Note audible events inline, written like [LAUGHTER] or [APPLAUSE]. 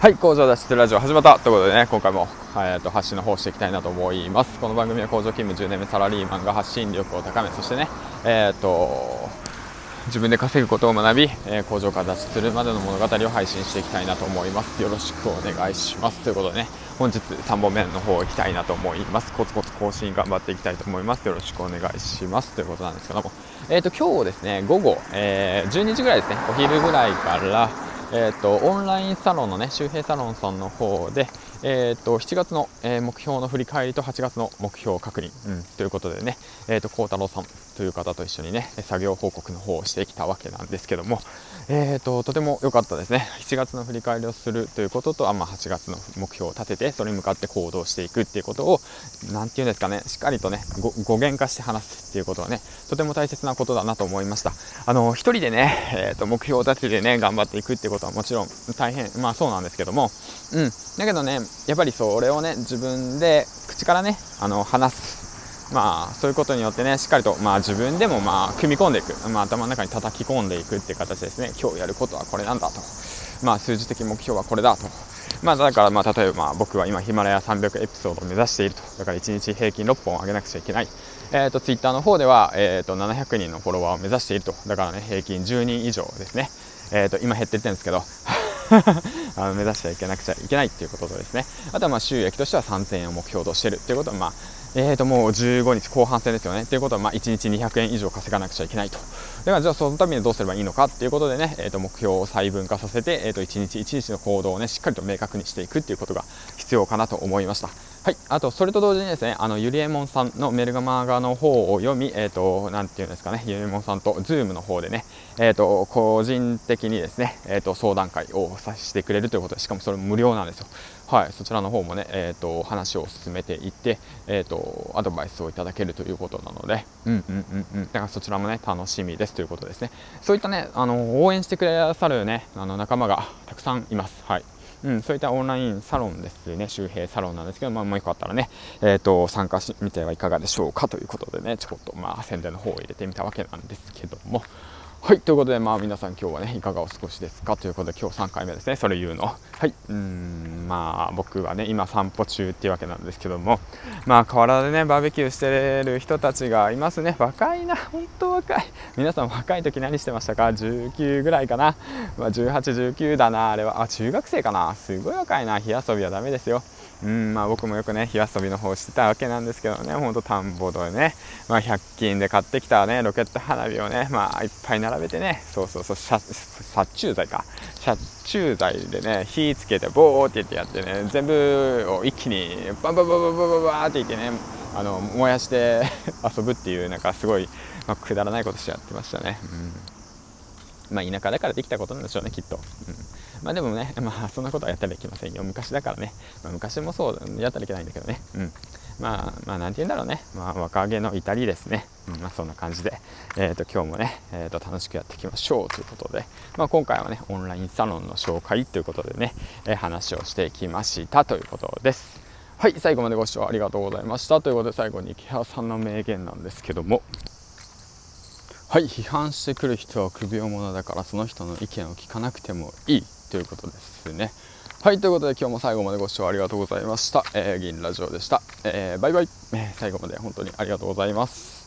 はい、工場脱出ラジオ始まったということでね、今回も、えー、と発信の方していきたいなと思います。この番組は工場勤務10年目サラリーマンが発信力を高め、そしてね、えー、と自分で稼ぐことを学び、えー、工場から脱出するまでの物語を配信していきたいなと思います。よろしくお願いします。ということでね、本日3本目の方行きたいなと思います。コツコツ更新頑張っていきたいと思います。よろしくお願いします。ということなんですけども、えー、と今日ですね、午後、えー、12時ぐらいですね、お昼ぐらいから、えーと、オンラインサロンのね周平サロンさんの方で、えーと、7月の、え、目標の振り返りと8月の目標確認、うん、ということでね、えーと、幸太郎さんという方と一緒にね作業報告の方をしてきたわけなんですけども、えー、ととても良かったですね。7月の振り返りをするということとあ、まあ、8月の目標を立ててそれに向かって行動していくっていうことを何て言うんですかね。しっかりとね語源化して話すっていうことはねとても大切なことだなと思いました。あの一人でね、えー、と目標を立ててね頑張っていくっていうことはもちろん大変まあそうなんですけども。うん。だけどねやっぱりそれをね自分で口からねあの話す。まあ、そういうことによってねしっかりと、まあ、自分でも、まあ、組み込んでいく、まあ、頭の中に叩き込んでいくっていう形ですね。今日やることはこれなんだと、まあ、数字的目標はこれだと、まあ、だから、まあ、例えば、まあ、僕は今ヒマラヤ300エピソードを目指していると。だから1日平均6本上げなくちゃいけない、えーと、ツイッターの方では、えーと、700人のフォロワーを目指していると。だからね平均10人以上ですね、えーと、今減っていってるんですけど。[LAUGHS] あの目指してはいけなくちゃいけないっていうこととですねあとはまあ収益としては3000円を目標としてるっていうことはまあえー、ともう15日後半戦ですよね。ということは、まあ、1日200円以上稼がなくちゃいけないと。だからじゃあそのためにどうすればいいのかっていうことでね、えー、と目標を細分化させて、えー、と1日1日の行動をね、しっかりと明確にしていくっていうことが必要かなと思いました。はい、あとそれと同時にですね、あのゆりえもんさんのメルガマガの方を読み、えっ、ー、と、なんていうんですかね、ゆりえもんさんと Zoom の方でね、えっ、ー、と、個人的にですね、えっ、ー、と、相談会をさせてくれるということで、しかもそれ無料なんですよ。はい、そちらの方もね、えっ、と、話を進めていって、えっ、と、アドバイスをいただけるということなので、うんうんうんうん、だからそちらもね、楽しみですということですね。そういったね、あの、応援してくださるね、あの、仲間がたくさんいます。はい。うん、そういったオンラインサロンですね、周平サロンなんですけど、まあ、もうよかったらね、えーと、参加してみてはいかがでしょうかということでね、ちょっとまあ宣伝の方を入れてみたわけなんですけども、はい、ということで、まあ皆さん今日はね、いかがお過ごしですかということで、今日3回目ですね、それ言うの。はい、うん、まあ僕はね、今散歩中っていうわけなんですけども、まあ河原でね、バーベキューしてる人たちがいますね。若いな、本当若い。皆さん若い時何してましたか ?19 ぐらいかな。まあ、18、19だな、あれは。あ、中学生かな。すごい若いな。火遊びはダメですよ。うんまあ、僕もよくね火遊びの方してたわけなんですけどねほんと田んぼでね、まあ、100均で買ってきたねロケット花火をね、まあ、いっぱい並べてねそうそうそう殺虫剤か殺虫剤でね火つけてボーってってやってね全部を一気にバンバンバンバンバンバンバンって言ってねあの燃やして [LAUGHS] 遊ぶっていうなんかすごい、まあ、くだらないことしてやってましたね、うん、まあ田舎だからできたことなんでしょうねきっと、うんまあでもね、まあそんなことはやったらいけませんよ。昔だからね。まあ、昔もそう、やったらいけないんだけどね。うん。まあ、まあ、なんて言うんだろうね。まあ、若気の至りですね。うん、まあ、そんな感じで、えっ、ー、と、今日もね、えっ、ー、と、楽しくやっていきましょうということで、まあ、今回はね、オンラインサロンの紹介ということでね、えー、話をしていきましたということです。はい、最後までご視聴ありがとうございました。ということで、最後に池原さんの名言なんですけども、はい、批判してくる人は首を物だから、その人の意見を聞かなくてもいい。ということですね。はい、ということで今日も最後までご視聴ありがとうございました。えー、銀ラジオでした。えー、バイバイ、え、最後まで本当にありがとうございます。